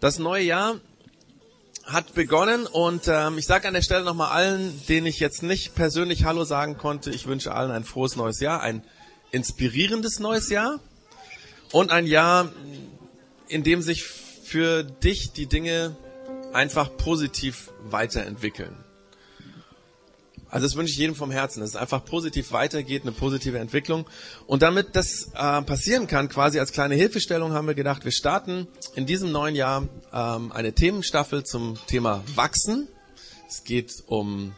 Das neue Jahr hat begonnen und ähm, ich sage an der Stelle nochmal allen, denen ich jetzt nicht persönlich Hallo sagen konnte, ich wünsche allen ein frohes neues Jahr, ein inspirierendes neues Jahr und ein Jahr, in dem sich für dich die Dinge einfach positiv weiterentwickeln. Also das wünsche ich jedem vom Herzen, dass es einfach positiv weitergeht, eine positive Entwicklung. Und damit das äh, passieren kann, quasi als kleine Hilfestellung, haben wir gedacht, wir starten in diesem neuen Jahr ähm, eine Themenstaffel zum Thema Wachsen. Es geht um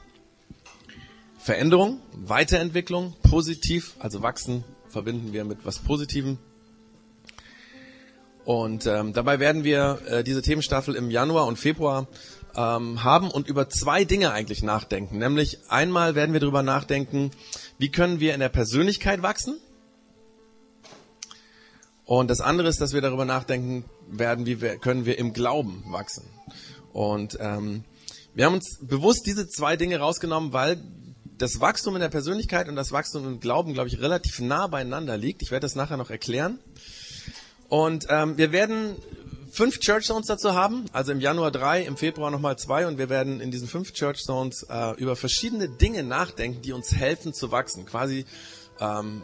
Veränderung, Weiterentwicklung, positiv, also Wachsen verbinden wir mit was Positivem. Und ähm, dabei werden wir äh, diese Themenstaffel im Januar und Februar ähm, haben und über zwei Dinge eigentlich nachdenken. Nämlich einmal werden wir darüber nachdenken, wie können wir in der Persönlichkeit wachsen. Und das andere ist, dass wir darüber nachdenken werden, wie wir, können wir im Glauben wachsen. Und ähm, wir haben uns bewusst diese zwei Dinge rausgenommen, weil das Wachstum in der Persönlichkeit und das Wachstum im Glauben, glaube ich, relativ nah beieinander liegt. Ich werde das nachher noch erklären. Und ähm, wir werden fünf Church Zones dazu haben, also im Januar drei, im Februar nochmal zwei und wir werden in diesen fünf Church Zones äh, über verschiedene Dinge nachdenken, die uns helfen zu wachsen. Quasi, ähm,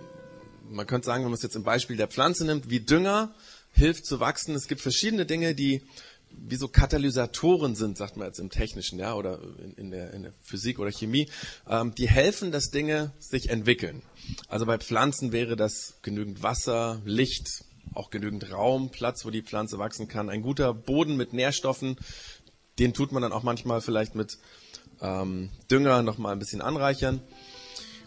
man könnte sagen, wenn man es jetzt im Beispiel der Pflanze nimmt, wie Dünger hilft zu wachsen. Es gibt verschiedene Dinge, die wie so Katalysatoren sind, sagt man jetzt im Technischen, ja, oder in, in, der, in der Physik oder Chemie, ähm, die helfen, dass Dinge sich entwickeln. Also bei Pflanzen wäre das genügend Wasser, Licht, auch genügend Raum, Platz, wo die Pflanze wachsen kann. Ein guter Boden mit Nährstoffen, den tut man dann auch manchmal vielleicht mit ähm, Dünger nochmal ein bisschen anreichern.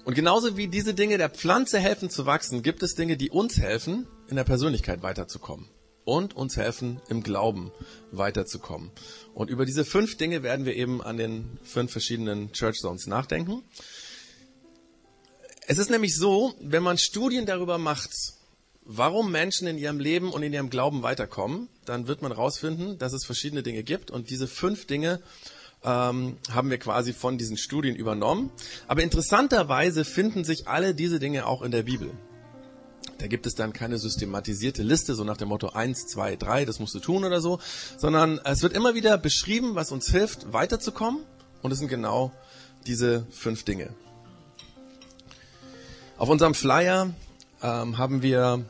Und genauso wie diese Dinge der Pflanze helfen zu wachsen, gibt es Dinge, die uns helfen, in der Persönlichkeit weiterzukommen. Und uns helfen, im Glauben weiterzukommen. Und über diese fünf Dinge werden wir eben an den fünf verschiedenen Church Zones nachdenken. Es ist nämlich so, wenn man Studien darüber macht, warum Menschen in ihrem Leben und in ihrem Glauben weiterkommen, dann wird man herausfinden, dass es verschiedene Dinge gibt. Und diese fünf Dinge ähm, haben wir quasi von diesen Studien übernommen. Aber interessanterweise finden sich alle diese Dinge auch in der Bibel. Da gibt es dann keine systematisierte Liste, so nach dem Motto 1, 2, 3, das musst du tun oder so, sondern es wird immer wieder beschrieben, was uns hilft, weiterzukommen. Und es sind genau diese fünf Dinge. Auf unserem Flyer ähm, haben wir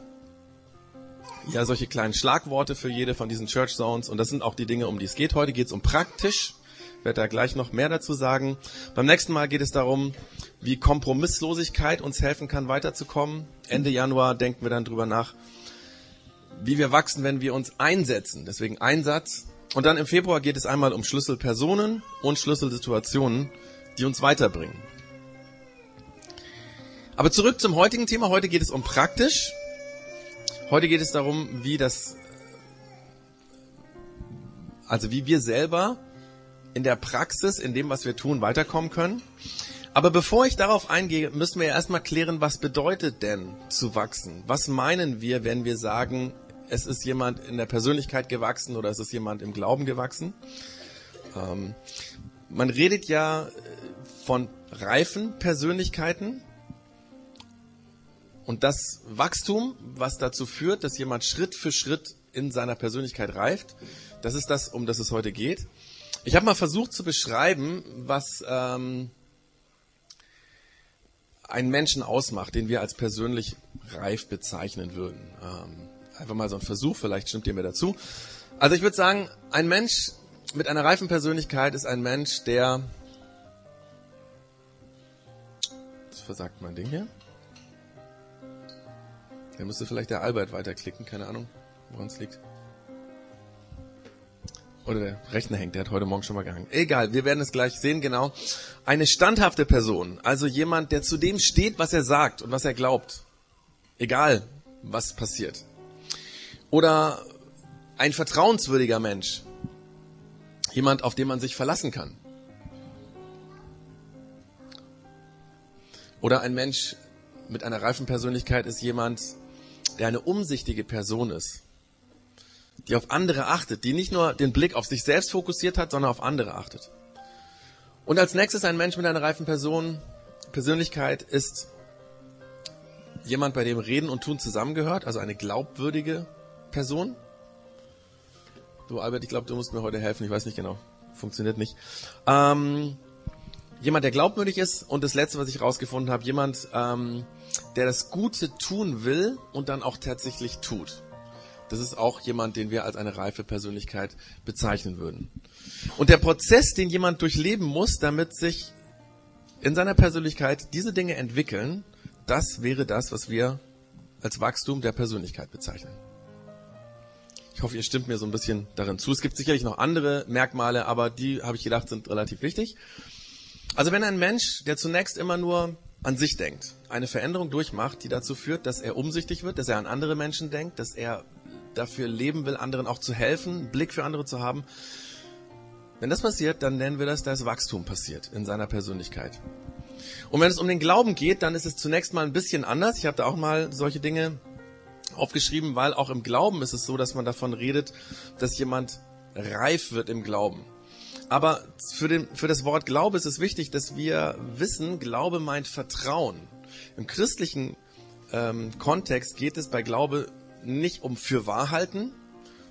ja solche kleinen Schlagworte für jede von diesen Church Zones und das sind auch die Dinge, um die es geht. Heute geht es um praktisch. Ich werde da gleich noch mehr dazu sagen. Beim nächsten Mal geht es darum, wie Kompromisslosigkeit uns helfen kann, weiterzukommen. Ende Januar denken wir dann drüber nach, wie wir wachsen, wenn wir uns einsetzen. Deswegen Einsatz. Und dann im Februar geht es einmal um Schlüsselpersonen und Schlüsselsituationen, die uns weiterbringen. Aber zurück zum heutigen Thema. Heute geht es um praktisch. Heute geht es darum, wie das, also wie wir selber in der Praxis, in dem, was wir tun, weiterkommen können. Aber bevor ich darauf eingehe, müssen wir ja erstmal klären, was bedeutet denn zu wachsen? Was meinen wir, wenn wir sagen, es ist jemand in der Persönlichkeit gewachsen oder es ist jemand im Glauben gewachsen? Ähm, man redet ja von reifen Persönlichkeiten, und das Wachstum, was dazu führt, dass jemand Schritt für Schritt in seiner Persönlichkeit reift, das ist das, um das es heute geht. Ich habe mal versucht zu beschreiben, was ähm, einen Menschen ausmacht, den wir als persönlich reif bezeichnen würden. Ähm, einfach mal so ein Versuch, vielleicht stimmt ihr mir dazu. Also ich würde sagen, ein Mensch mit einer reifen Persönlichkeit ist ein Mensch, der... Das versagt mein Ding hier. Da müsste vielleicht der Albert weiterklicken, keine Ahnung, woran es liegt. Oder der Rechner hängt, der hat heute Morgen schon mal gehangen. Egal, wir werden es gleich sehen, genau. Eine standhafte Person, also jemand, der zu dem steht, was er sagt und was er glaubt. Egal, was passiert. Oder ein vertrauenswürdiger Mensch. Jemand, auf den man sich verlassen kann. Oder ein Mensch mit einer reifen Persönlichkeit ist jemand, der eine umsichtige Person ist, die auf andere achtet, die nicht nur den Blick auf sich selbst fokussiert hat, sondern auf andere achtet. Und als nächstes ein Mensch mit einer reifen Person, Persönlichkeit ist jemand, bei dem Reden und Tun zusammengehört, also eine glaubwürdige Person. Du Albert, ich glaube, du musst mir heute helfen. Ich weiß nicht genau. Funktioniert nicht. Ähm, jemand, der glaubwürdig ist. Und das Letzte, was ich rausgefunden habe, jemand, ähm, der das Gute tun will und dann auch tatsächlich tut. Das ist auch jemand, den wir als eine reife Persönlichkeit bezeichnen würden. Und der Prozess, den jemand durchleben muss, damit sich in seiner Persönlichkeit diese Dinge entwickeln, das wäre das, was wir als Wachstum der Persönlichkeit bezeichnen. Ich hoffe, ihr stimmt mir so ein bisschen darin zu. Es gibt sicherlich noch andere Merkmale, aber die, habe ich gedacht, sind relativ wichtig. Also wenn ein Mensch, der zunächst immer nur an sich denkt, eine Veränderung durchmacht, die dazu führt, dass er umsichtig wird, dass er an andere Menschen denkt, dass er dafür leben will, anderen auch zu helfen, einen Blick für andere zu haben. Wenn das passiert, dann nennen wir das, dass Wachstum passiert in seiner Persönlichkeit. Und wenn es um den Glauben geht, dann ist es zunächst mal ein bisschen anders. Ich habe da auch mal solche Dinge aufgeschrieben, weil auch im Glauben ist es so, dass man davon redet, dass jemand reif wird im Glauben. Aber für, den, für das Wort Glaube ist es wichtig, dass wir wissen, Glaube meint Vertrauen. Im christlichen ähm, Kontext geht es bei Glaube nicht um Fürwahrhalten.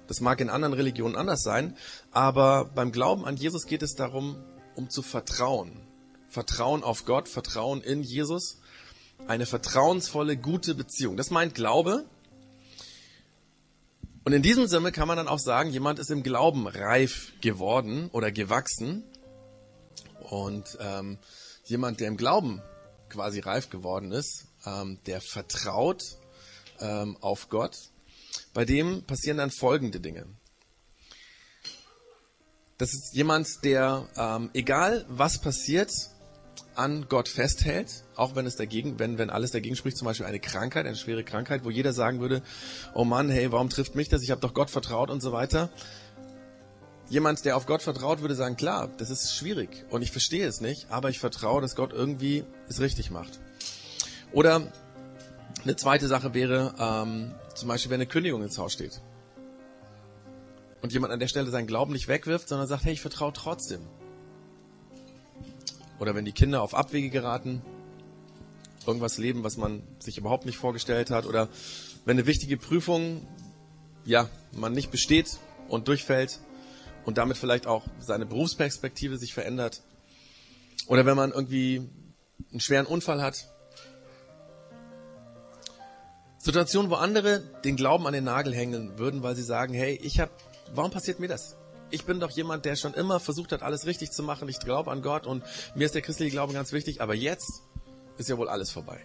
Das mag in anderen Religionen anders sein. Aber beim Glauben an Jesus geht es darum, um zu vertrauen. Vertrauen auf Gott, Vertrauen in Jesus. Eine vertrauensvolle, gute Beziehung. Das meint Glaube. Und in diesem Sinne kann man dann auch sagen, jemand ist im Glauben reif geworden oder gewachsen. Und ähm, jemand, der im Glauben quasi reif geworden ist, ähm, der vertraut ähm, auf Gott, bei dem passieren dann folgende Dinge. Das ist jemand, der, ähm, egal was passiert, an Gott festhält, auch wenn es dagegen, wenn, wenn alles dagegen spricht, zum Beispiel eine Krankheit, eine schwere Krankheit, wo jeder sagen würde, oh Mann, hey, warum trifft mich das? Ich habe doch Gott vertraut und so weiter. Jemand, der auf Gott vertraut, würde sagen, klar, das ist schwierig und ich verstehe es nicht, aber ich vertraue, dass Gott irgendwie es richtig macht. Oder eine zweite Sache wäre, ähm, zum Beispiel, wenn eine Kündigung ins Haus steht. Und jemand an der Stelle seinen Glauben nicht wegwirft, sondern sagt, hey, ich vertraue trotzdem. Oder wenn die Kinder auf Abwege geraten, irgendwas leben, was man sich überhaupt nicht vorgestellt hat. Oder wenn eine wichtige Prüfung, ja, man nicht besteht und durchfällt und damit vielleicht auch seine Berufsperspektive sich verändert. Oder wenn man irgendwie einen schweren Unfall hat. Situationen, wo andere den Glauben an den Nagel hängen würden, weil sie sagen, hey, ich habe, warum passiert mir das? Ich bin doch jemand, der schon immer versucht hat, alles richtig zu machen. Ich glaube an Gott und mir ist der christliche Glaube ganz wichtig. Aber jetzt ist ja wohl alles vorbei.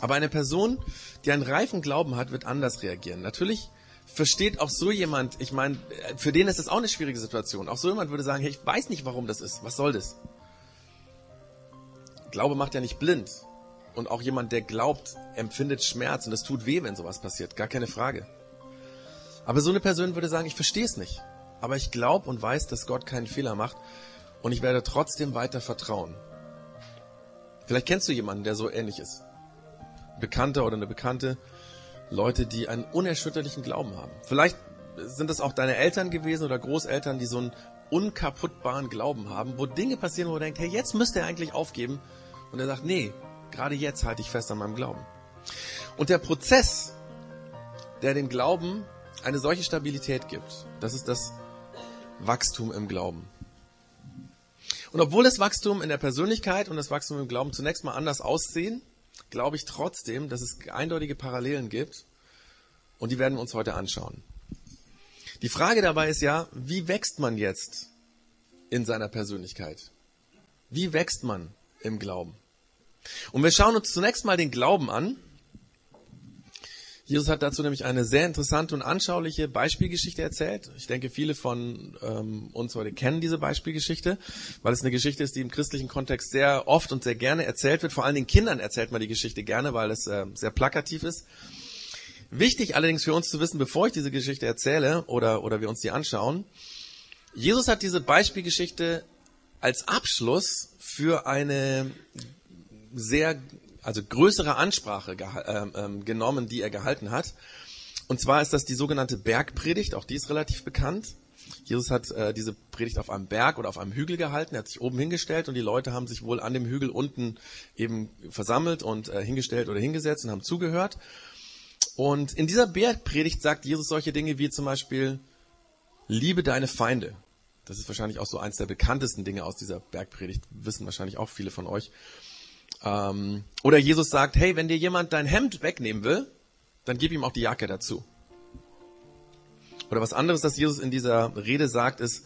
Aber eine Person, die einen reifen Glauben hat, wird anders reagieren. Natürlich versteht auch so jemand, ich meine, für den ist das auch eine schwierige Situation. Auch so jemand würde sagen, hey, ich weiß nicht, warum das ist. Was soll das? Glaube macht ja nicht blind. Und auch jemand, der glaubt, empfindet Schmerz und es tut weh, wenn sowas passiert. Gar keine Frage. Aber so eine Person würde sagen, ich verstehe es nicht aber ich glaube und weiß, dass Gott keinen Fehler macht und ich werde trotzdem weiter vertrauen. Vielleicht kennst du jemanden, der so ähnlich ist. Bekannter oder eine Bekannte, Leute, die einen unerschütterlichen Glauben haben. Vielleicht sind es auch deine Eltern gewesen oder Großeltern, die so einen unkaputtbaren Glauben haben, wo Dinge passieren, wo du denkst, hey, jetzt müsste er eigentlich aufgeben. Und er sagt, nee, gerade jetzt halte ich fest an meinem Glauben. Und der Prozess, der den Glauben eine solche Stabilität gibt, das ist das Wachstum im Glauben. Und obwohl das Wachstum in der Persönlichkeit und das Wachstum im Glauben zunächst mal anders aussehen, glaube ich trotzdem, dass es eindeutige Parallelen gibt und die werden wir uns heute anschauen. Die Frage dabei ist ja, wie wächst man jetzt in seiner Persönlichkeit? Wie wächst man im Glauben? Und wir schauen uns zunächst mal den Glauben an Jesus hat dazu nämlich eine sehr interessante und anschauliche Beispielgeschichte erzählt. Ich denke, viele von ähm, uns heute kennen diese Beispielgeschichte, weil es eine Geschichte ist, die im christlichen Kontext sehr oft und sehr gerne erzählt wird. Vor allen Dingen Kindern erzählt man die Geschichte gerne, weil es äh, sehr plakativ ist. Wichtig allerdings für uns zu wissen, bevor ich diese Geschichte erzähle oder, oder wir uns die anschauen, Jesus hat diese Beispielgeschichte als Abschluss für eine sehr also größere Ansprache ähm, ähm, genommen, die er gehalten hat. Und zwar ist das die sogenannte Bergpredigt, auch die ist relativ bekannt. Jesus hat äh, diese Predigt auf einem Berg oder auf einem Hügel gehalten. Er hat sich oben hingestellt und die Leute haben sich wohl an dem Hügel unten eben versammelt und äh, hingestellt oder hingesetzt und haben zugehört. Und in dieser Bergpredigt sagt Jesus solche Dinge wie zum Beispiel, liebe deine Feinde. Das ist wahrscheinlich auch so eins der bekanntesten Dinge aus dieser Bergpredigt, wissen wahrscheinlich auch viele von euch. Ähm, oder Jesus sagt, hey, wenn dir jemand dein Hemd wegnehmen will, dann gib ihm auch die Jacke dazu. Oder was anderes, das Jesus in dieser Rede sagt, ist,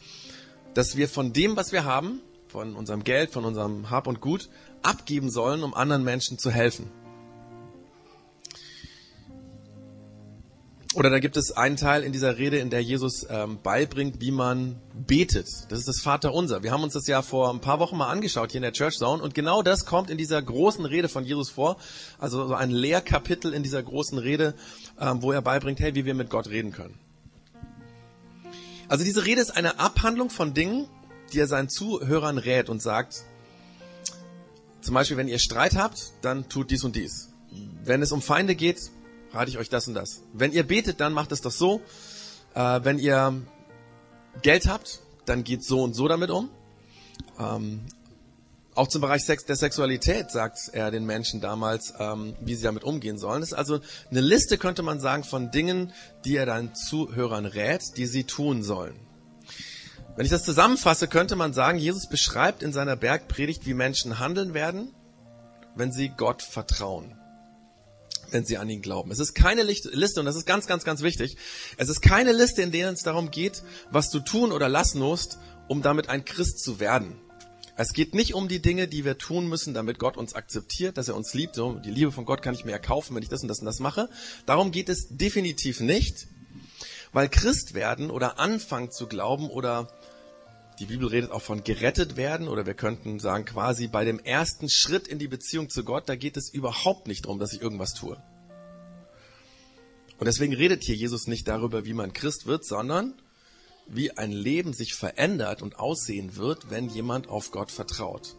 dass wir von dem, was wir haben, von unserem Geld, von unserem Hab und Gut, abgeben sollen, um anderen Menschen zu helfen. Oder da gibt es einen Teil in dieser Rede, in der Jesus ähm, beibringt, wie man betet. Das ist das Vaterunser. Wir haben uns das ja vor ein paar Wochen mal angeschaut hier in der Church Zone und genau das kommt in dieser großen Rede von Jesus vor. Also so ein Lehrkapitel in dieser großen Rede, ähm, wo er beibringt, hey, wie wir mit Gott reden können. Also diese Rede ist eine Abhandlung von Dingen, die er seinen Zuhörern rät und sagt, zum Beispiel, wenn ihr Streit habt, dann tut dies und dies. Wenn es um Feinde geht, rate ich euch das und das. Wenn ihr betet, dann macht es doch so. Äh, wenn ihr Geld habt, dann geht so und so damit um. Ähm, auch zum Bereich Sex, der Sexualität sagt er den Menschen damals, ähm, wie sie damit umgehen sollen. Das ist also eine Liste, könnte man sagen, von Dingen, die er dann Zuhörern rät, die sie tun sollen. Wenn ich das zusammenfasse, könnte man sagen, Jesus beschreibt in seiner Bergpredigt, wie Menschen handeln werden, wenn sie Gott vertrauen wenn sie an ihn glauben. Es ist keine Liste, und das ist ganz, ganz, ganz wichtig, es ist keine Liste, in der es darum geht, was du tun oder lassen musst, um damit ein Christ zu werden. Es geht nicht um die Dinge, die wir tun müssen, damit Gott uns akzeptiert, dass er uns liebt. Die Liebe von Gott kann ich mir erkaufen, wenn ich das und das und das mache. Darum geht es definitiv nicht, weil Christ werden oder anfangen zu glauben oder die Bibel redet auch von gerettet werden oder wir könnten sagen quasi bei dem ersten Schritt in die Beziehung zu Gott, da geht es überhaupt nicht darum, dass ich irgendwas tue. Und deswegen redet hier Jesus nicht darüber, wie man Christ wird, sondern wie ein Leben sich verändert und aussehen wird, wenn jemand auf Gott vertraut.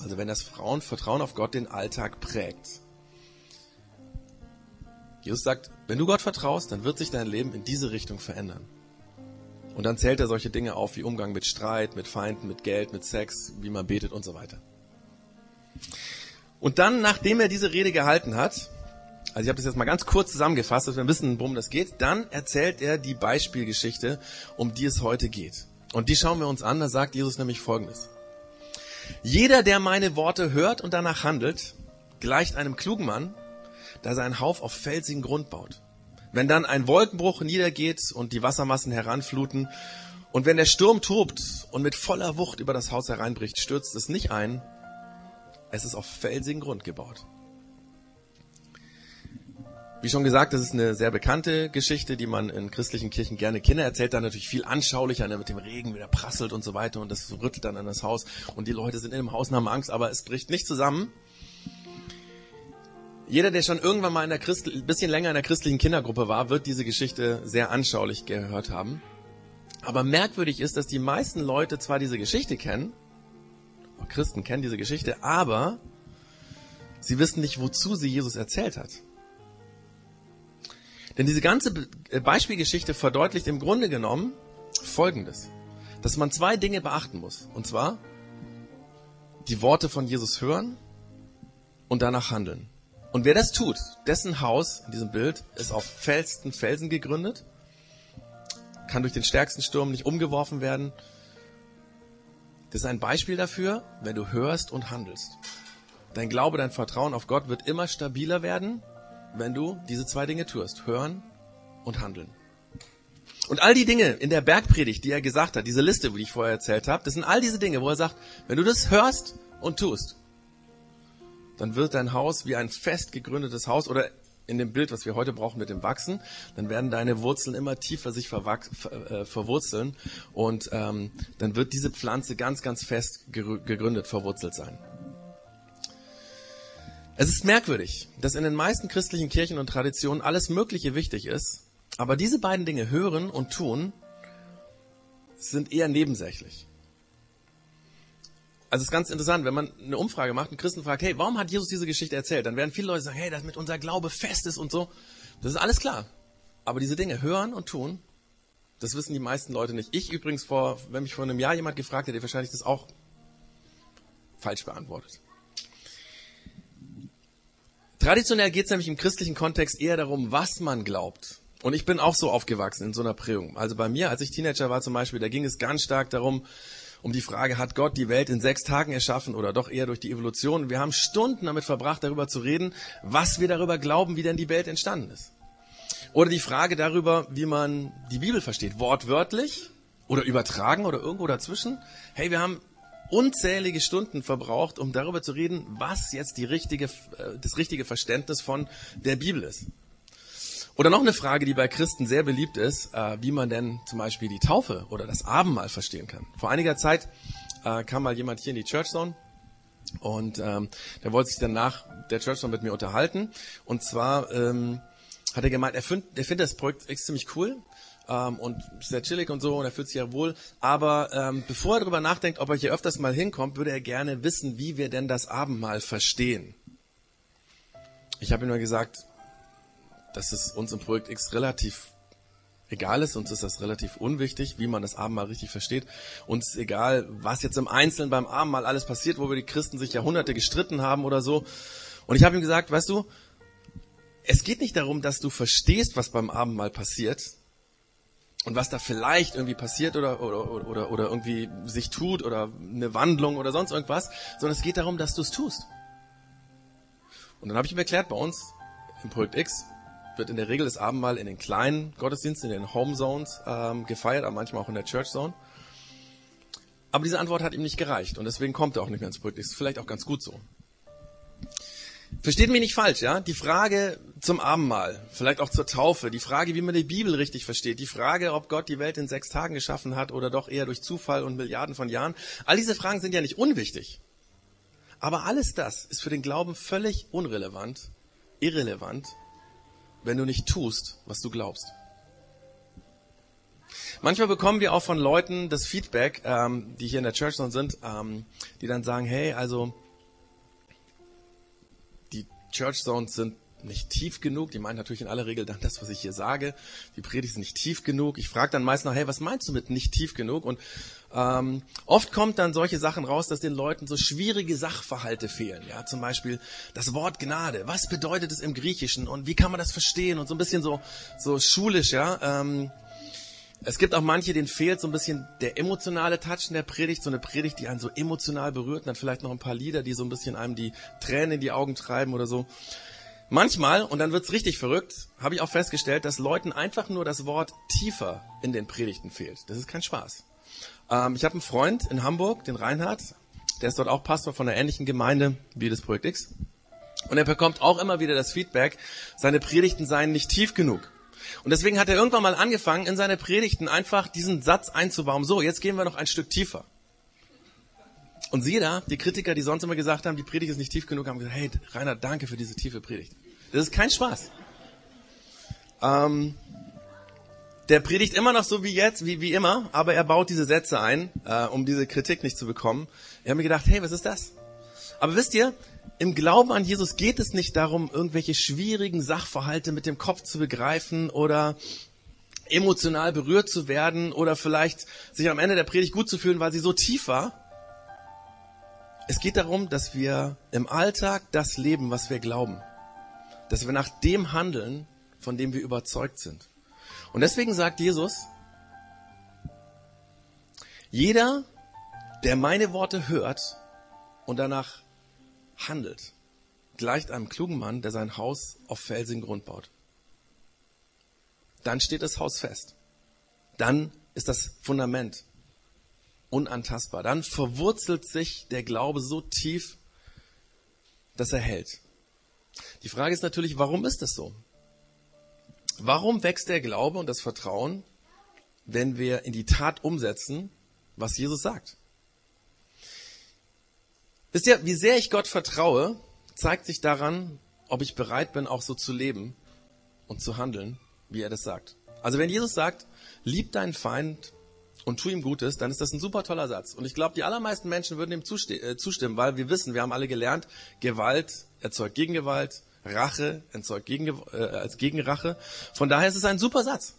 Also wenn das Frauen Vertrauen auf Gott den Alltag prägt. Jesus sagt, wenn du Gott vertraust, dann wird sich dein Leben in diese Richtung verändern. Und dann zählt er solche Dinge auf wie Umgang mit Streit, mit Feinden, mit Geld, mit Sex, wie man betet und so weiter. Und dann, nachdem er diese Rede gehalten hat, also ich habe das jetzt mal ganz kurz zusammengefasst, dass wir wissen, worum das geht, dann erzählt er die Beispielgeschichte, um die es heute geht. Und die schauen wir uns an, da sagt Jesus nämlich Folgendes. Jeder, der meine Worte hört und danach handelt, gleicht einem klugen Mann, der seinen Hauf auf felsigen Grund baut. Wenn dann ein Wolkenbruch niedergeht und die Wassermassen heranfluten und wenn der Sturm tobt und mit voller Wucht über das Haus hereinbricht, stürzt es nicht ein, es ist auf felsigen Grund gebaut. Wie schon gesagt, das ist eine sehr bekannte Geschichte, die man in christlichen Kirchen gerne Kinder erzählt, dann natürlich viel anschaulicher, ne, mit dem Regen, wie der prasselt und so weiter und das rüttelt dann an das Haus und die Leute sind in dem Haus und haben Angst, aber es bricht nicht zusammen. Jeder, der schon irgendwann mal in der Christ ein bisschen länger in der christlichen Kindergruppe war, wird diese Geschichte sehr anschaulich gehört haben. Aber merkwürdig ist, dass die meisten Leute zwar diese Geschichte kennen, Christen kennen diese Geschichte, aber sie wissen nicht, wozu sie Jesus erzählt hat. Denn diese ganze äh, Beispielgeschichte verdeutlicht im Grunde genommen Folgendes. Dass man zwei Dinge beachten muss. Und zwar die Worte von Jesus hören und danach handeln. Und wer das tut, dessen Haus in diesem Bild ist auf felsten Felsen gegründet, kann durch den stärksten Sturm nicht umgeworfen werden. Das ist ein Beispiel dafür, wenn du hörst und handelst. Dein Glaube, dein Vertrauen auf Gott wird immer stabiler werden, wenn du diese zwei Dinge tust. Hören und handeln. Und all die Dinge in der Bergpredigt, die er gesagt hat, diese Liste, die ich vorher erzählt habe, das sind all diese Dinge, wo er sagt, wenn du das hörst und tust, dann wird dein Haus wie ein fest gegründetes Haus oder in dem Bild, was wir heute brauchen mit dem Wachsen, dann werden deine Wurzeln immer tiefer sich äh, verwurzeln und ähm, dann wird diese Pflanze ganz, ganz fest gegründet, verwurzelt sein. Es ist merkwürdig, dass in den meisten christlichen Kirchen und Traditionen alles Mögliche wichtig ist, aber diese beiden Dinge hören und tun sind eher nebensächlich. Also es ist ganz interessant, wenn man eine Umfrage macht, einen Christen fragt, hey, warum hat Jesus diese Geschichte erzählt? Dann werden viele Leute sagen, hey, das mit unser Glaube fest ist und so. Das ist alles klar. Aber diese Dinge hören und tun, das wissen die meisten Leute nicht. Ich übrigens vor, wenn mich vor einem Jahr jemand gefragt hätte, wahrscheinlich das auch falsch beantwortet. Traditionell geht es nämlich im christlichen Kontext eher darum, was man glaubt Und ich bin auch so aufgewachsen in so einer Prägung. Also bei mir, als ich Teenager war zum Beispiel, da ging es ganz stark darum, um die Frage, hat Gott die Welt in sechs Tagen erschaffen oder doch eher durch die Evolution? Wir haben Stunden damit verbracht, darüber zu reden, was wir darüber glauben, wie denn die Welt entstanden ist. Oder die Frage darüber, wie man die Bibel versteht, wortwörtlich oder übertragen oder irgendwo dazwischen. Hey, wir haben unzählige Stunden verbraucht, um darüber zu reden, was jetzt die richtige, äh, das richtige Verständnis von der Bibel ist. Oder noch eine Frage, die bei Christen sehr beliebt ist, äh, wie man denn zum Beispiel die Taufe oder das Abendmahl verstehen kann. Vor einiger Zeit äh, kam mal jemand hier in die Church Zone und ähm, der wollte sich dann nach der Church Zone mit mir unterhalten. Und zwar ähm, hat er gemeint, er findet er find das Projekt ziemlich cool ähm, und sehr chillig und so und er fühlt sich ja wohl. Aber ähm, bevor er darüber nachdenkt, ob er hier öfters mal hinkommt, würde er gerne wissen, wie wir denn das Abendmahl verstehen. Ich habe ihm nur gesagt, dass es uns im Projekt X relativ egal ist, uns ist das relativ unwichtig, wie man das Abendmahl richtig versteht. Uns ist egal, was jetzt im Einzelnen beim Abendmahl alles passiert, wo wir die Christen sich Jahrhunderte gestritten haben oder so. Und ich habe ihm gesagt, weißt du, es geht nicht darum, dass du verstehst, was beim Abendmahl passiert und was da vielleicht irgendwie passiert oder, oder, oder, oder irgendwie sich tut oder eine Wandlung oder sonst irgendwas, sondern es geht darum, dass du es tust. Und dann habe ich ihm erklärt, bei uns im Projekt X wird in der Regel das Abendmahl in den kleinen Gottesdiensten, in den Home Zones ähm, gefeiert, aber manchmal auch in der Church Zone. Aber diese Antwort hat ihm nicht gereicht und deswegen kommt er auch nicht mehr ins Projekt. Ist vielleicht auch ganz gut so. Versteht mich nicht falsch, ja? Die Frage zum Abendmahl, vielleicht auch zur Taufe, die Frage, wie man die Bibel richtig versteht, die Frage, ob Gott die Welt in sechs Tagen geschaffen hat oder doch eher durch Zufall und Milliarden von Jahren, all diese Fragen sind ja nicht unwichtig. Aber alles das ist für den Glauben völlig unrelevant, irrelevant wenn du nicht tust, was du glaubst. Manchmal bekommen wir auch von Leuten das Feedback, ähm, die hier in der Church sind, ähm, die dann sagen, hey, also die Church Zones sind nicht tief genug. Die meinen natürlich in aller Regel dann das, was ich hier sage. Die Predigt ist nicht tief genug. Ich frage dann meist noch, hey, was meinst du mit nicht tief genug? Und ähm, oft kommt dann solche Sachen raus, dass den Leuten so schwierige Sachverhalte fehlen. Ja, zum Beispiel das Wort Gnade. Was bedeutet es im Griechischen und wie kann man das verstehen? Und so ein bisschen so so schulisch, ja. Ähm, es gibt auch manche, denen fehlt so ein bisschen der emotionale Touch in der Predigt, so eine Predigt, die einen so emotional berührt, und dann vielleicht noch ein paar Lieder, die so ein bisschen einem die Tränen in die Augen treiben oder so. Manchmal, und dann wird's richtig verrückt, habe ich auch festgestellt, dass Leuten einfach nur das Wort tiefer in den Predigten fehlt. Das ist kein Spaß. Ähm, ich habe einen Freund in Hamburg, den Reinhard, der ist dort auch Pastor von einer ähnlichen Gemeinde wie das Projekt X. Und er bekommt auch immer wieder das Feedback, seine Predigten seien nicht tief genug. Und deswegen hat er irgendwann mal angefangen, in seine Predigten einfach diesen Satz einzubauen. So, jetzt gehen wir noch ein Stück tiefer. Und siehe da, die Kritiker, die sonst immer gesagt haben, die Predigt ist nicht tief genug, haben gesagt, hey, Rainer, danke für diese tiefe Predigt. Das ist kein Spaß. Ähm, der predigt immer noch so wie jetzt, wie, wie immer, aber er baut diese Sätze ein, äh, um diese Kritik nicht zu bekommen. Ich habe mir gedacht, hey, was ist das? Aber wisst ihr, im Glauben an Jesus geht es nicht darum, irgendwelche schwierigen Sachverhalte mit dem Kopf zu begreifen oder emotional berührt zu werden oder vielleicht sich am Ende der Predigt gut zu fühlen, weil sie so tief war, es geht darum, dass wir im Alltag das leben, was wir glauben. Dass wir nach dem handeln, von dem wir überzeugt sind. Und deswegen sagt Jesus, jeder, der meine Worte hört und danach handelt, gleicht einem klugen Mann, der sein Haus auf felsigen Grund baut. Dann steht das Haus fest. Dann ist das Fundament unantastbar. Dann verwurzelt sich der Glaube so tief, dass er hält. Die Frage ist natürlich, warum ist das so? Warum wächst der Glaube und das Vertrauen, wenn wir in die Tat umsetzen, was Jesus sagt? Wisst ihr, wie sehr ich Gott vertraue, zeigt sich daran, ob ich bereit bin, auch so zu leben und zu handeln, wie er das sagt. Also wenn Jesus sagt, lieb deinen Feind und tu ihm Gutes, dann ist das ein super toller Satz. Und ich glaube, die allermeisten Menschen würden ihm äh, zustimmen, weil wir wissen, wir haben alle gelernt, Gewalt erzeugt Gegengewalt, Rache erzeugt gegen, äh, als Gegenrache. Von daher ist es ein super Satz.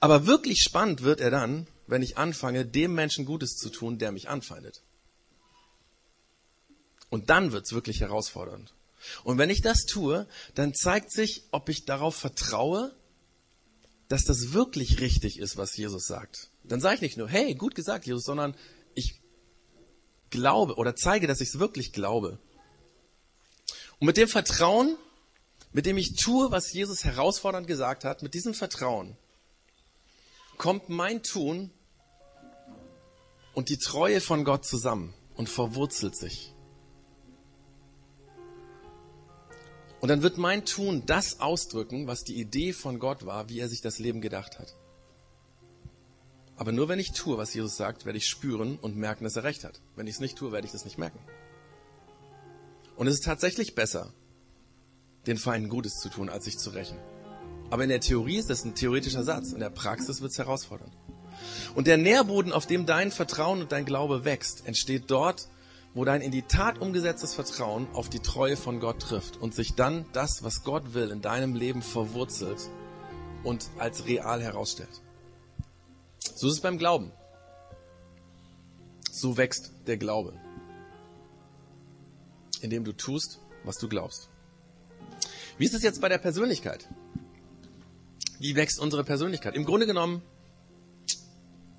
Aber wirklich spannend wird er dann, wenn ich anfange, dem Menschen Gutes zu tun, der mich anfeindet. Und dann wird's wirklich herausfordernd. Und wenn ich das tue, dann zeigt sich, ob ich darauf vertraue, dass das wirklich richtig ist, was Jesus sagt, dann sage ich nicht nur, hey, gut gesagt, Jesus, sondern ich glaube oder zeige, dass ich es wirklich glaube. Und mit dem Vertrauen, mit dem ich tue, was Jesus herausfordernd gesagt hat, mit diesem Vertrauen kommt mein Tun und die Treue von Gott zusammen und verwurzelt sich. Und dann wird mein Tun das ausdrücken, was die Idee von Gott war, wie er sich das Leben gedacht hat. Aber nur wenn ich tue, was Jesus sagt, werde ich spüren und merken, dass er recht hat. Wenn ich es nicht tue, werde ich das nicht merken. Und es ist tatsächlich besser, den Feinden Gutes zu tun, als sich zu rächen. Aber in der Theorie ist das ein theoretischer Satz. In der Praxis wird es herausfordernd. Und der Nährboden, auf dem dein Vertrauen und dein Glaube wächst, entsteht dort, wo dein in die Tat umgesetztes Vertrauen auf die Treue von Gott trifft und sich dann das, was Gott will, in deinem Leben verwurzelt und als real herausstellt. So ist es beim Glauben. So wächst der Glaube, indem du tust, was du glaubst. Wie ist es jetzt bei der Persönlichkeit? Wie wächst unsere Persönlichkeit? Im Grunde genommen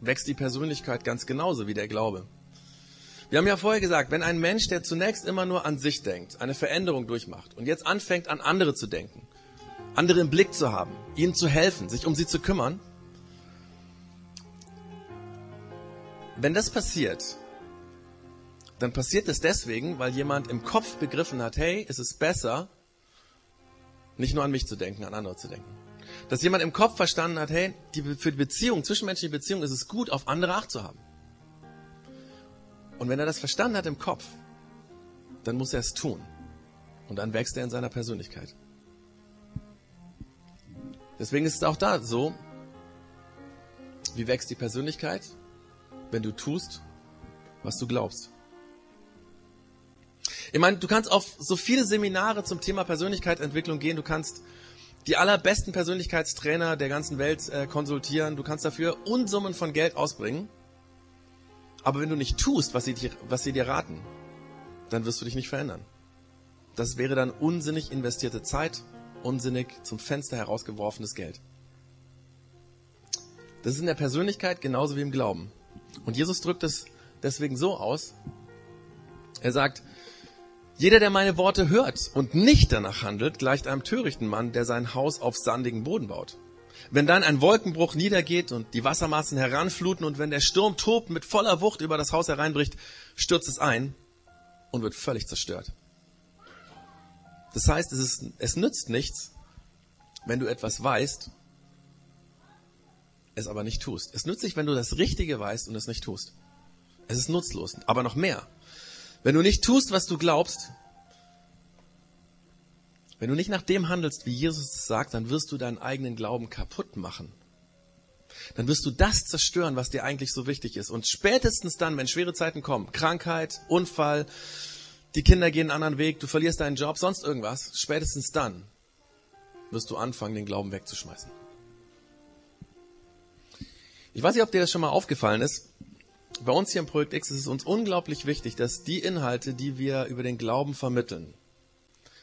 wächst die Persönlichkeit ganz genauso wie der Glaube. Wir haben ja vorher gesagt, wenn ein Mensch, der zunächst immer nur an sich denkt, eine Veränderung durchmacht und jetzt anfängt an andere zu denken, andere im Blick zu haben, ihnen zu helfen, sich um sie zu kümmern, wenn das passiert, dann passiert es deswegen, weil jemand im Kopf begriffen hat, hey, es ist besser, nicht nur an mich zu denken, an andere zu denken. Dass jemand im Kopf verstanden hat, hey, die, für die Beziehung, zwischenmenschliche Beziehung ist es gut, auf andere Acht zu haben. Und wenn er das verstanden hat im Kopf, dann muss er es tun. Und dann wächst er in seiner Persönlichkeit. Deswegen ist es auch da so, wie wächst die Persönlichkeit? Wenn du tust, was du glaubst. Ich meine, du kannst auf so viele Seminare zum Thema Persönlichkeitsentwicklung gehen, du kannst die allerbesten Persönlichkeitstrainer der ganzen Welt äh, konsultieren, du kannst dafür Unsummen von Geld ausbringen. Aber wenn du nicht tust, was sie, dir, was sie dir raten, dann wirst du dich nicht verändern. Das wäre dann unsinnig investierte Zeit, unsinnig zum Fenster herausgeworfenes Geld. Das ist in der Persönlichkeit genauso wie im Glauben. Und Jesus drückt es deswegen so aus. Er sagt, jeder, der meine Worte hört und nicht danach handelt, gleicht einem törichten Mann, der sein Haus auf sandigen Boden baut. Wenn dann ein Wolkenbruch niedergeht und die Wassermassen heranfluten und wenn der Sturm tobt mit voller Wucht über das Haus hereinbricht, stürzt es ein und wird völlig zerstört. Das heißt, es, ist, es nützt nichts, wenn du etwas weißt, es aber nicht tust. Es nützt nicht, wenn du das Richtige weißt und es nicht tust. Es ist nutzlos. Aber noch mehr. Wenn du nicht tust, was du glaubst, wenn du nicht nach dem handelst, wie Jesus es sagt, dann wirst du deinen eigenen Glauben kaputt machen. Dann wirst du das zerstören, was dir eigentlich so wichtig ist. Und spätestens dann, wenn schwere Zeiten kommen, Krankheit, Unfall, die Kinder gehen einen anderen Weg, du verlierst deinen Job, sonst irgendwas, spätestens dann wirst du anfangen, den Glauben wegzuschmeißen. Ich weiß nicht, ob dir das schon mal aufgefallen ist. Bei uns hier im Projekt X ist es uns unglaublich wichtig, dass die Inhalte, die wir über den Glauben vermitteln,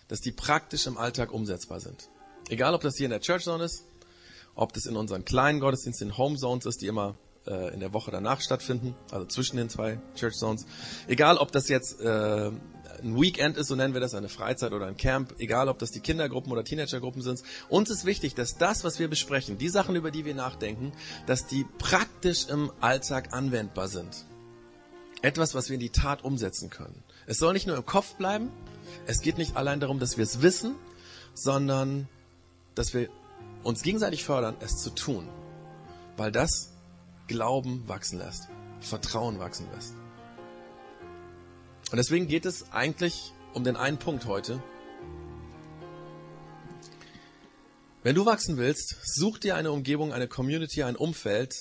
dass die praktisch im Alltag umsetzbar sind. Egal, ob das hier in der Church Zone ist, ob das in unseren kleinen Gottesdiensten in Home Zones ist, die immer äh, in der Woche danach stattfinden, also zwischen den zwei Church Zones. Egal, ob das jetzt äh, ein Weekend ist, so nennen wir das, eine Freizeit oder ein Camp, egal ob das die Kindergruppen oder Teenagergruppen sind. Uns ist wichtig, dass das, was wir besprechen, die Sachen, über die wir nachdenken, dass die praktisch im Alltag anwendbar sind. Etwas, was wir in die Tat umsetzen können. Es soll nicht nur im Kopf bleiben, es geht nicht allein darum, dass wir es wissen, sondern dass wir uns gegenseitig fördern, es zu tun. Weil das Glauben wachsen lässt, Vertrauen wachsen lässt. Und deswegen geht es eigentlich um den einen Punkt heute. Wenn du wachsen willst, such dir eine Umgebung, eine Community, ein Umfeld,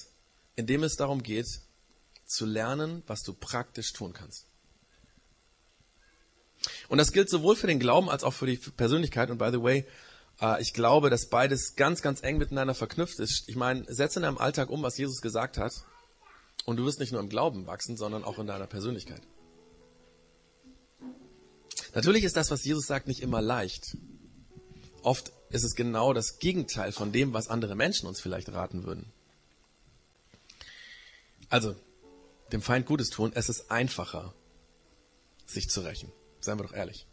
in dem es darum geht, zu lernen, was du praktisch tun kannst. Und das gilt sowohl für den Glauben als auch für die Persönlichkeit. Und by the way, äh, ich glaube, dass beides ganz, ganz eng miteinander verknüpft ist. Ich meine, setze in deinem Alltag um, was Jesus gesagt hat. Und du wirst nicht nur im Glauben wachsen, sondern auch in deiner Persönlichkeit. Natürlich ist das, was Jesus sagt, nicht immer leicht. oft ist es genau das Gegenteil von dem, was andere Menschen uns vielleicht raten würden. Also, dem Feind Gutes tun, es ist einfacher, sich zu rächen. Seien wir doch ehrlich.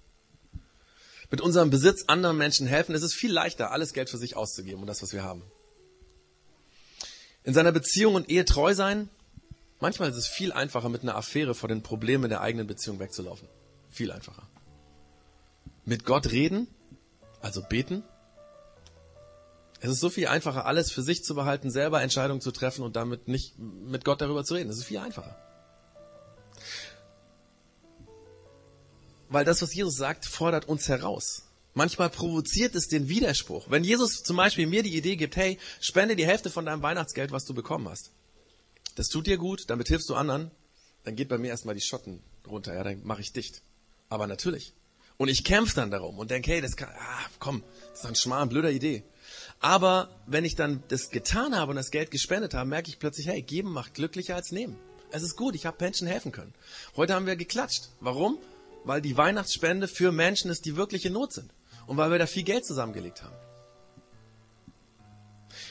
Mit unserem Besitz anderen Menschen helfen, es ist viel leichter, alles Geld für sich auszugeben und das, was wir haben. In seiner Beziehung und Ehe treu sein, manchmal ist es viel einfacher, mit einer Affäre vor den Problemen der eigenen Beziehung wegzulaufen. Viel einfacher. Mit Gott reden, also beten. Es ist so viel einfacher, alles für sich zu behalten, selber Entscheidungen zu treffen und damit nicht mit Gott darüber zu reden. Es ist viel einfacher. Weil das, was Jesus sagt, fordert uns heraus. Manchmal provoziert es den Widerspruch. Wenn Jesus zum Beispiel mir die Idee gibt, hey, spende die Hälfte von deinem Weihnachtsgeld, was du bekommen hast. Das tut dir gut, damit hilfst du anderen, dann geht bei mir erstmal die Schotten runter, ja, dann mache ich dicht. Aber natürlich. Und ich kämpfe dann darum und denke, hey, das kann, ah, komm, das ist ein Schmarrn, blöder Idee. Aber wenn ich dann das getan habe und das Geld gespendet habe, merke ich plötzlich, hey, geben macht glücklicher als nehmen. Es ist gut, ich habe Menschen helfen können. Heute haben wir geklatscht. Warum? Weil die Weihnachtsspende für Menschen ist, die wirklich in Not sind. Und weil wir da viel Geld zusammengelegt haben.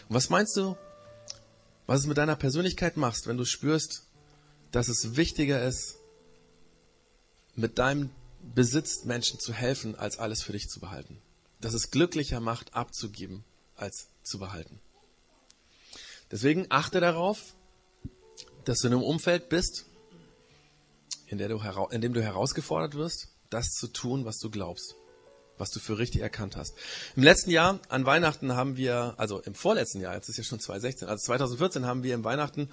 Und was meinst du, was es mit deiner Persönlichkeit machst, wenn du spürst, dass es wichtiger ist, mit deinem Besitz Menschen zu helfen, als alles für dich zu behalten? Dass es glücklicher macht, abzugeben, als zu behalten. Deswegen achte darauf, dass du in einem Umfeld bist, in, der du in dem du herausgefordert wirst, das zu tun, was du glaubst, was du für richtig erkannt hast. Im letzten Jahr, an Weihnachten, haben wir, also im vorletzten Jahr, jetzt ist ja schon 2016, also 2014 haben wir im Weihnachten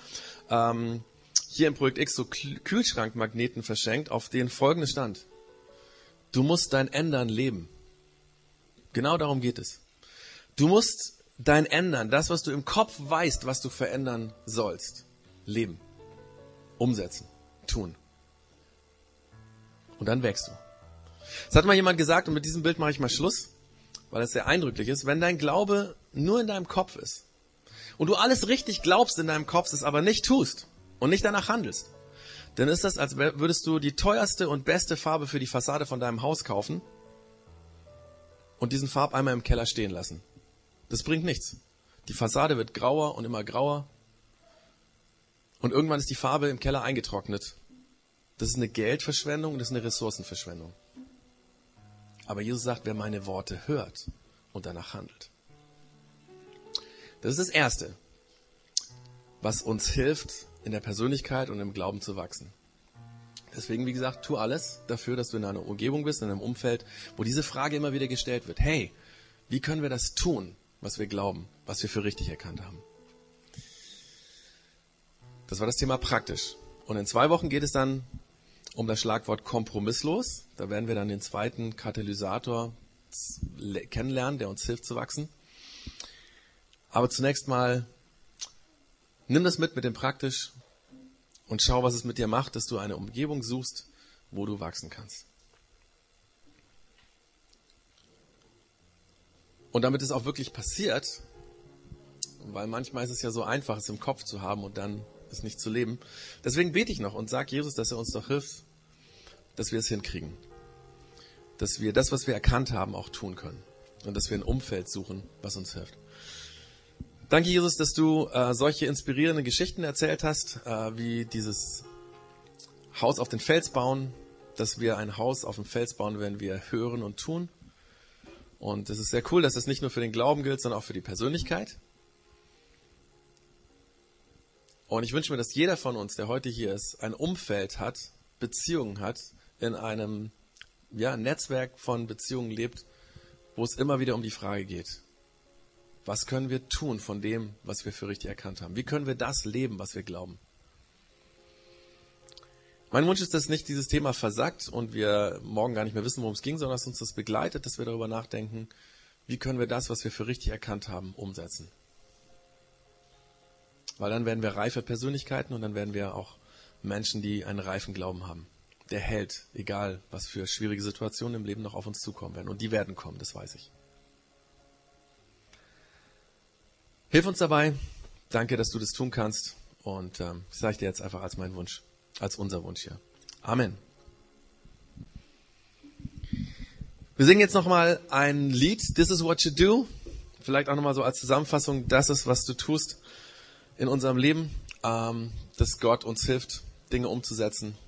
ähm, hier im Projekt X so Kühlschrankmagneten verschenkt, auf denen folgendes stand. Du musst dein Ändern leben. Genau darum geht es. Du musst dein Ändern, das, was du im Kopf weißt, was du verändern sollst, leben, umsetzen, tun. Und dann wächst du. Es hat mal jemand gesagt, und mit diesem Bild mache ich mal Schluss, weil es sehr eindrücklich ist, wenn dein Glaube nur in deinem Kopf ist und du alles richtig glaubst in deinem Kopf, es aber nicht tust und nicht danach handelst, dann ist das, als würdest du die teuerste und beste Farbe für die Fassade von deinem Haus kaufen und diesen Farbeimer im Keller stehen lassen. Das bringt nichts. Die Fassade wird grauer und immer grauer. Und irgendwann ist die Farbe im Keller eingetrocknet. Das ist eine Geldverschwendung und das ist eine Ressourcenverschwendung. Aber Jesus sagt, wer meine Worte hört und danach handelt. Das ist das Erste, was uns hilft, in der Persönlichkeit und im Glauben zu wachsen. Deswegen, wie gesagt, tu alles dafür, dass du in einer Umgebung bist, in einem Umfeld, wo diese Frage immer wieder gestellt wird. Hey, wie können wir das tun? was wir glauben, was wir für richtig erkannt haben. Das war das Thema praktisch. Und in zwei Wochen geht es dann um das Schlagwort kompromisslos. Da werden wir dann den zweiten Katalysator kennenlernen, der uns hilft zu wachsen. Aber zunächst mal, nimm das mit mit dem praktisch und schau, was es mit dir macht, dass du eine Umgebung suchst, wo du wachsen kannst. Und damit es auch wirklich passiert, weil manchmal ist es ja so einfach, es im Kopf zu haben und dann es nicht zu leben. Deswegen bete ich noch und sage Jesus, dass er uns doch hilft, dass wir es hinkriegen. Dass wir das, was wir erkannt haben, auch tun können. Und dass wir ein Umfeld suchen, was uns hilft. Danke, Jesus, dass du äh, solche inspirierenden Geschichten erzählt hast, äh, wie dieses Haus auf den Fels bauen, dass wir ein Haus auf dem Fels bauen, wenn wir hören und tun. Und es ist sehr cool, dass das nicht nur für den Glauben gilt, sondern auch für die Persönlichkeit. Und ich wünsche mir, dass jeder von uns, der heute hier ist, ein Umfeld hat, Beziehungen hat, in einem ja, Netzwerk von Beziehungen lebt, wo es immer wieder um die Frage geht, was können wir tun von dem, was wir für richtig erkannt haben? Wie können wir das leben, was wir glauben? Mein Wunsch ist, dass nicht dieses Thema versackt und wir morgen gar nicht mehr wissen, worum es ging, sondern dass uns das begleitet, dass wir darüber nachdenken, wie können wir das, was wir für richtig erkannt haben, umsetzen. Weil dann werden wir reife Persönlichkeiten und dann werden wir auch Menschen, die einen reifen Glauben haben. Der hält, egal was für schwierige Situationen im Leben noch auf uns zukommen werden. Und die werden kommen, das weiß ich. Hilf uns dabei. Danke, dass du das tun kannst. Und ähm, das sage ich dir jetzt einfach als meinen Wunsch als unser Wunsch hier. Amen. Wir singen jetzt nochmal ein Lied, This is what you do. Vielleicht auch nochmal so als Zusammenfassung, das ist, was du tust in unserem Leben, ähm, dass Gott uns hilft, Dinge umzusetzen,